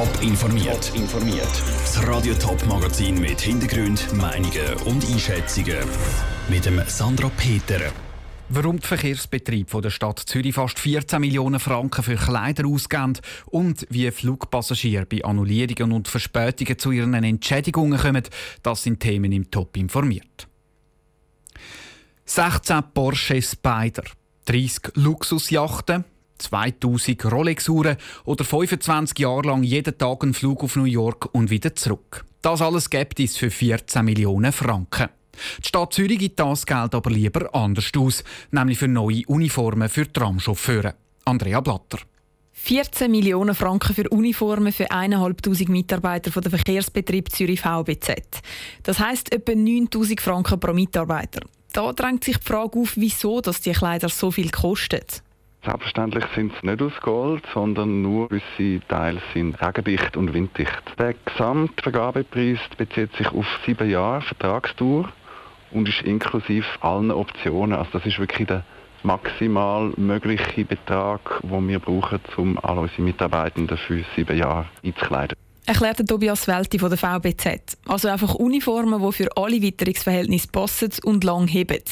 Top informiert. informiert. Das Radio Top Magazin mit Hintergrund, Meinungen und Einschätzungen mit dem Sandra Peter. Warum die Verkehrsbetriebe der Stadt Zürich fast 14 Millionen Franken für Kleider ausgeben und wie Flugpassagiere bei Annullierungen und Verspätungen zu ihren Entschädigungen kommen, das sind Themen im Top informiert. 16 Porsche Spider, 30 Luxusjachten, 2000 Rolex-Uhren oder 25 Jahre lang jeden Tag einen Flug auf New York und wieder zurück. Das alles gibt es für 14 Millionen Franken. Die Stadt Zürich gibt das Geld aber lieber anders aus, nämlich für neue Uniformen für Tramchauffeure. Andrea Blatter. 14 Millionen Franken für Uniformen für 1'500 Mitarbeiter von der Verkehrsbetrieb Zürich VBZ. Das heisst etwa 9000 Franken pro Mitarbeiter. Da drängt sich die Frage auf, wieso dass die Kleider so viel kosten. Selbstverständlich sind sie nicht aus Gold, sondern nur gewisse Teile sind regendicht und winddicht. Der Gesamtvergabepreis bezieht sich auf sieben Jahre Vertragstour und ist inklusive allen Optionen. Also das ist wirklich der maximal mögliche Betrag, den wir brauchen, um alle unsere Mitarbeitenden für sieben Jahre einzukleiden erklärt Tobias Welti von der VBZ. Also einfach Uniformen, die für alle Witterungsverhältnisse passen und lang heben.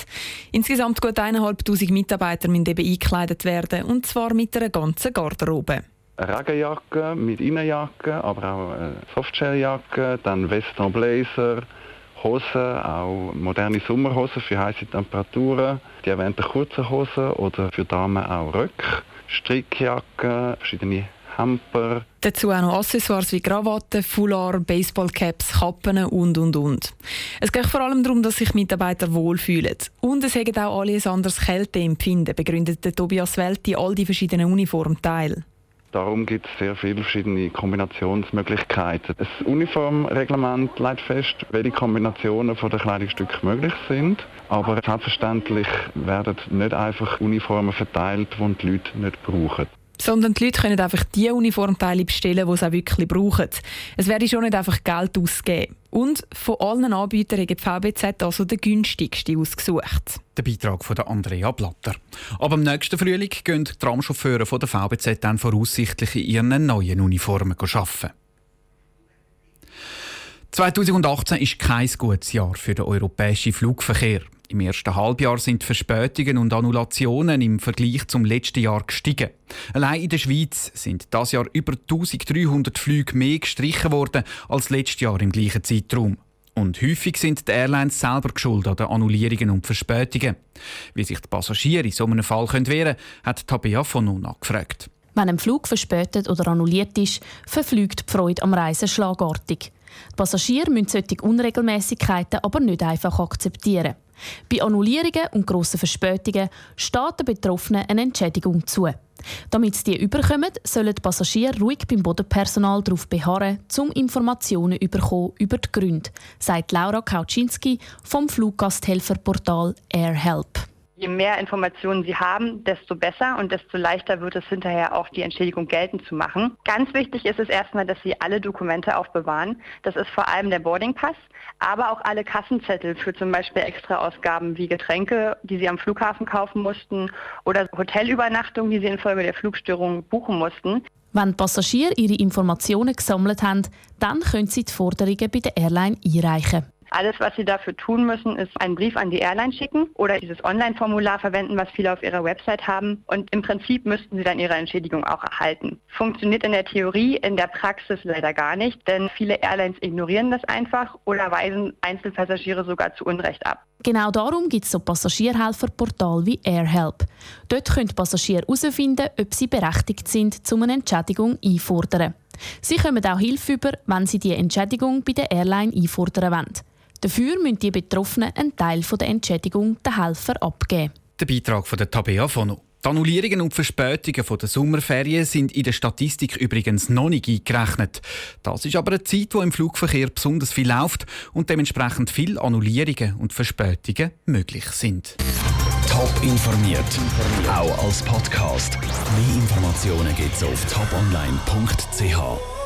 Insgesamt gut 1'500 Mitarbeiter müssen eben eingekleidet werden, und zwar mit einer ganzen Garderobe. Regenjacke mit Innenjacke, aber auch eine Softshelljacke, dann Western Blazer, Hosen, auch moderne Sommerhosen für heiße Temperaturen, die erwähnten kurzen Hosen oder für Damen auch Röcke, Strickjacken, verschiedene Camper. Dazu auch noch Accessoires wie Krawatten, Foulard, Baseballcaps, Kappen und und und. Es geht vor allem darum, dass sich Mitarbeiter wohlfühlen. Und es haben auch alle ein anderes Kälteempfinden, begründet Tobias Welti all die verschiedenen Uniformteile. Darum gibt es sehr viele verschiedene Kombinationsmöglichkeiten. Das Uniformreglement legt fest, welche Kombinationen von den Kleidungsstücken möglich sind. Aber selbstverständlich werden nicht einfach Uniformen verteilt, die die Leute nicht brauchen sondern die Leute können einfach die Uniformteile bestellen, die sie auch wirklich brauchen. Es werde schon nicht einfach Geld ausgeben. Und von allen Anbietern hat die VBZ also den günstigsten ausgesucht. Der Beitrag von Andrea Blatter. Aber im nächsten Frühling gehen die Tramchauffeure der VBZ dann voraussichtlich in ihren neuen Uniformen arbeiten. 2018 ist kein gutes Jahr für den europäischen Flugverkehr. Im ersten Halbjahr sind Verspätungen und Annulationen im Vergleich zum letzten Jahr gestiegen. Allein in der Schweiz sind das Jahr über 1300 Flüge mehr gestrichen worden als letztes Jahr im gleichen Zeitraum. Und häufig sind die Airlines selber geschuldet an den Annullierungen und Verspätungen. Wie sich die Passagiere in so einem Fall wehren hat Tabea von Nuna gefragt. Wenn ein Flug verspätet oder annulliert ist, verflügt die Freude am Reisen schlagartig. Die Passagiere müssen solche Unregelmäßigkeiten aber nicht einfach akzeptieren. Bei Annullierungen und grossen Verspätungen steht den Betroffenen eine Entschädigung zu. Damit sie die überkommen, sollen die Passagiere ruhig beim Bodenpersonal darauf beharren, um Informationen über die Gründe, sagt Laura Kauczynski vom Fluggasthelferportal AirHelp. Je mehr Informationen Sie haben, desto besser und desto leichter wird es hinterher auch die Entschädigung geltend zu machen. Ganz wichtig ist es erstmal, dass Sie alle Dokumente aufbewahren. Das ist vor allem der Boardingpass, aber auch alle Kassenzettel für zum Beispiel Extraausgaben wie Getränke, die Sie am Flughafen kaufen mussten oder Hotelübernachtungen, die Sie infolge der Flugstörung buchen mussten. Wenn Passagiere ihre Informationen gesammelt haben, dann können sie die Forderungen bei der Airline einreichen. Alles, was Sie dafür tun müssen, ist einen Brief an die Airline schicken oder dieses Online-Formular verwenden, was viele auf ihrer Website haben. Und im Prinzip müssten Sie dann Ihre Entschädigung auch erhalten. Funktioniert in der Theorie, in der Praxis leider gar nicht, denn viele Airlines ignorieren das einfach oder weisen Einzelpassagiere sogar zu Unrecht ab. Genau darum gibt es so Passagierhelferportal wie AirHelp. Dort können Passagiere herausfinden, ob sie berechtigt sind, um eine Entschädigung einfordern. Sie kommen auch Hilfe über, wenn sie die Entschädigung bei der Airline einfordern wollen. Dafür müssen die Betroffenen einen Teil der Entschädigung den Helfer abgeben. Der Beitrag von der Tabea Fono. Die Annullierungen und Verspätungen der Sommerferien sind in der Statistik übrigens noch nicht eingerechnet. Das ist aber eine Zeit, wo im Flugverkehr besonders viel läuft und dementsprechend viele Annullierungen und Verspätungen möglich sind. Top informiert, auch als Podcast. Mehr Informationen gibt es auf toponline.ch.